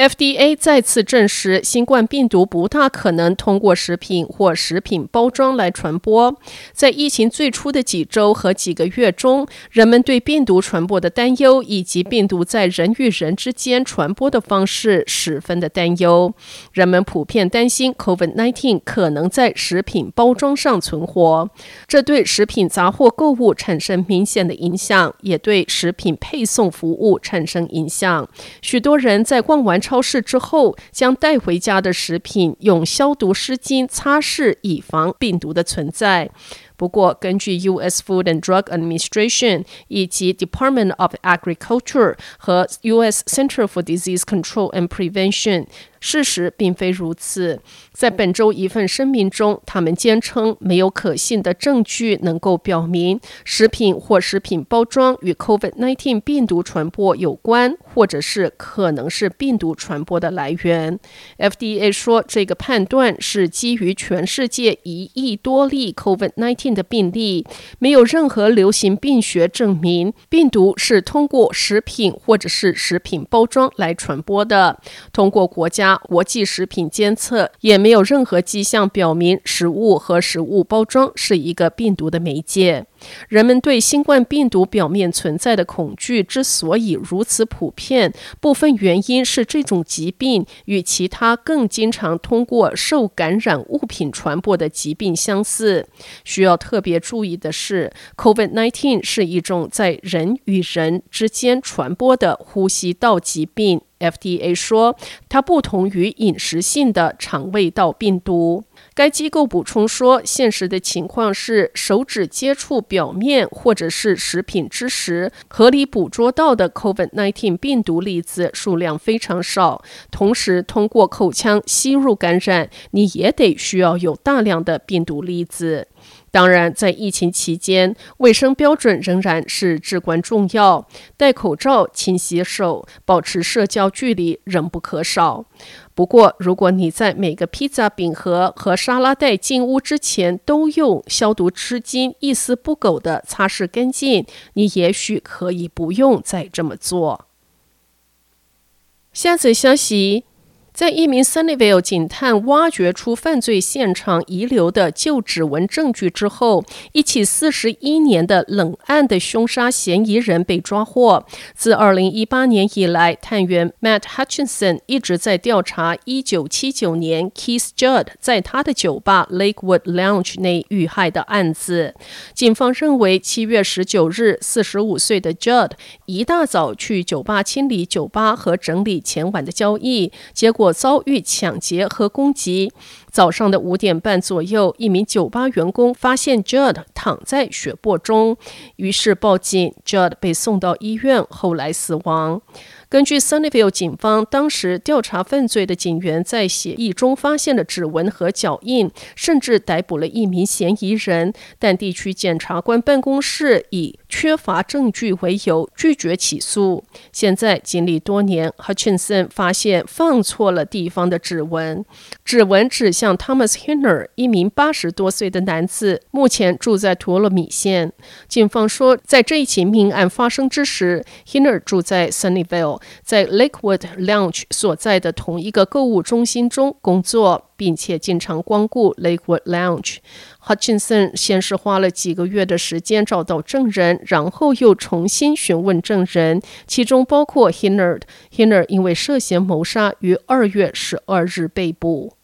FDA 再次证实，新冠病毒不大可能通过食品或食品包装来传播。在疫情最初的几周和几个月中，人们对病毒传播的担忧以及病毒在人与人之间传播的方式十分的担忧。人们普遍担心 COVID-19 可能在食品包装上存活，这对食品杂货购物产生明显的影响，也对食品配送服务产生影响。许多人在逛完超市之后，将带回家的食品用消毒湿巾擦拭，以防病毒的存在。不过，根据 U.S. Food and Drug Administration 以及 Department of Agriculture 和 U.S. Center for Disease Control and Prevention。事实并非如此。在本周一份声明中，他们坚称没有可信的证据能够表明食品或食品包装与 COVID-19 病毒传播有关，或者是可能是病毒传播的来源。FDA 说，这个判断是基于全世界一亿多例 COVID-19 的病例，没有任何流行病学证明病毒是通过食品或者是食品包装来传播的。通过国家。国际食品监测也没有任何迹象表明食物和食物包装是一个病毒的媒介。人们对新冠病毒表面存在的恐惧之所以如此普遍，部分原因是这种疾病与其他更经常通过受感染物品传播的疾病相似。需要特别注意的是，COVID-19 是一种在人与人之间传播的呼吸道疾病。FDA 说，它不同于饮食性的肠胃道病毒。该机构补充说，现实的情况是，手指接触表面或者是食品之时，合理捕捉到的 COVID-19 病毒粒子数量非常少。同时，通过口腔吸入感染，你也得需要有大量的病毒粒子。当然，在疫情期间，卫生标准仍然是至关重要。戴口罩、勤洗手、保持社交距离仍不可少。不过，如果你在每个披萨饼盒和沙拉袋进屋之前都用消毒湿巾一丝不苟地擦拭干净，你也许可以不用再这么做。下则消息。在一名 Sunnyvale 警探挖掘出犯罪现场遗留的旧指纹证据之后，一起四十一年的冷案的凶杀嫌疑人被抓获。自二零一八年以来，探员 Matt Hutchinson 一直在调查一九七九年 Keith Judd 在他的酒吧 Lakewood Lounge 内遇害的案子。警方认为，七月十九日，四十五岁的 Judd 一大早去酒吧清理酒吧和整理前晚的交易，结果。遭遇抢劫和攻击。早上的五点半左右，一名酒吧员工发现 Judd 躺在血泊中，于是报警。Judd 被送到医院，后来死亡。根据 Sunnyvale 警方当时调查犯罪的警员在血液中发现了指纹和脚印，甚至逮捕了一名嫌疑人，但地区检察官办公室以缺乏证据为由拒绝起诉。现在经历多年，Hutchinson 发现放错了地方的指纹，指纹指向 Thomas Hinner，一名八十多岁的男子，目前住在托勒米县。警方说，在这一起命案发生之时，Hinner 住在 Sunnyvale。在 Lakewood Lounge 所在的同一个购物中心中工作，并且经常光顾 Lakewood Lounge。Hutchinson 先是花了几个月的时间找到证人，然后又重新询问证人，其中包括 Hinner。Hinner 因为涉嫌谋杀，于二月十二日被捕。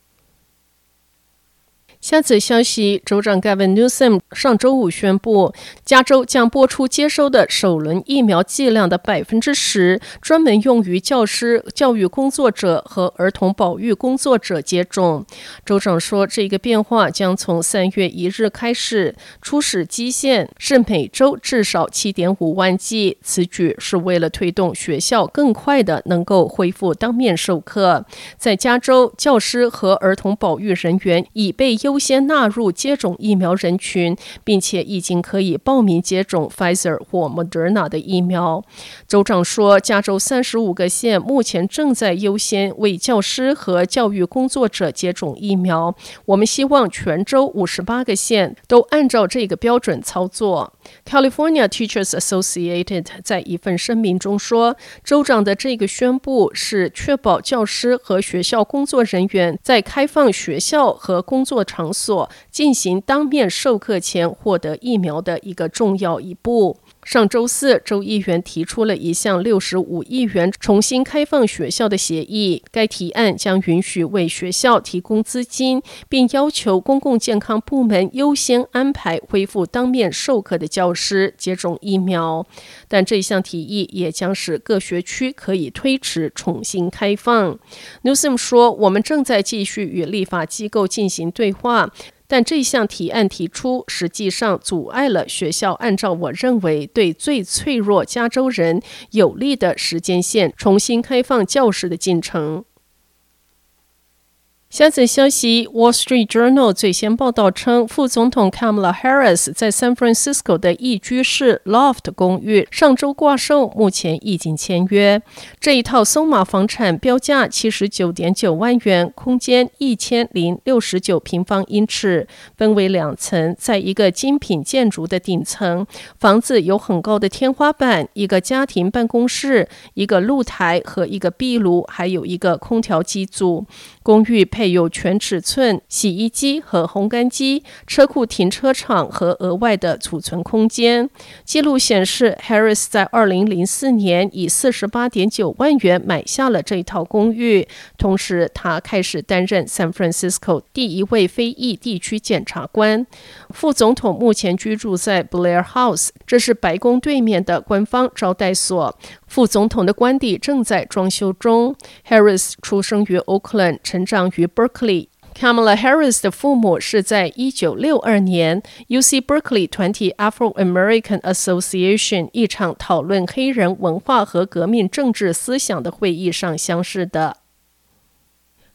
下则消息，州长 Gavin Newsom 上周五宣布，加州将拨出接收的首轮疫苗剂量的百分之十，专门用于教师、教育工作者和儿童保育工作者接种。州长说，这个变化将从三月一日开始，初始基线是每周至少七点五万剂。此举是为了推动学校更快地能够恢复当面授课。在加州，教师和儿童保育人员已被优优先纳入接种疫苗人群，并且已经可以报名接种 Pfizer 或 Moderna 的疫苗。州长说，加州三十五个县目前正在优先为教师和教育工作者接种疫苗。我们希望全州五十八个县都按照这个标准操作。California Teachers Associated 在一份声明中说，州长的这个宣布是确保教师和学校工作人员在开放学校和工作场场所进行当面授课前获得疫苗的一个重要一步。上周四，州议员提出了一项六十五亿元重新开放学校的协议。该提案将允许为学校提供资金，并要求公共健康部门优先安排恢复当面授课的教师接种疫苗。但这项提议也将使各学区可以推迟重新开放。Newsom 说：“我们正在继续与立法机构进行对话。”但这项提案提出，实际上阻碍了学校按照我认为对最脆弱加州人有利的时间线重新开放教室的进程。下则消息，《Wall Street Journal》最先报道称，副总统 Kamala Harris 在 San Francisco 的一居室 Loft 公寓上周挂售，目前已经签约。这一套松马房产标价七十九点九万元，空间一千零六十九平方英尺，分为两层，在一个精品建筑的顶层。房子有很高的天花板，一个家庭办公室，一个露台和一个壁炉，还有一个空调机组。公寓配有全尺寸洗衣机和烘干机、车库停车场和额外的储存空间。记录显示，Harris 在二零零四年以四十八点九万元买下了这套公寓，同时他开始担任 San Francisco 第一位非裔地区检察官。副总统目前居住在 Blair House，这是白宫对面的官方招待所。副总统的官邸正在装修中。Harris 出生于 Oakland，成长于 Berkeley。Kamala Harris 的父母是在一九六二年 UC Berkeley 团体 Afro American Association 一场讨论黑人文化和革命政治思想的会议上相识的。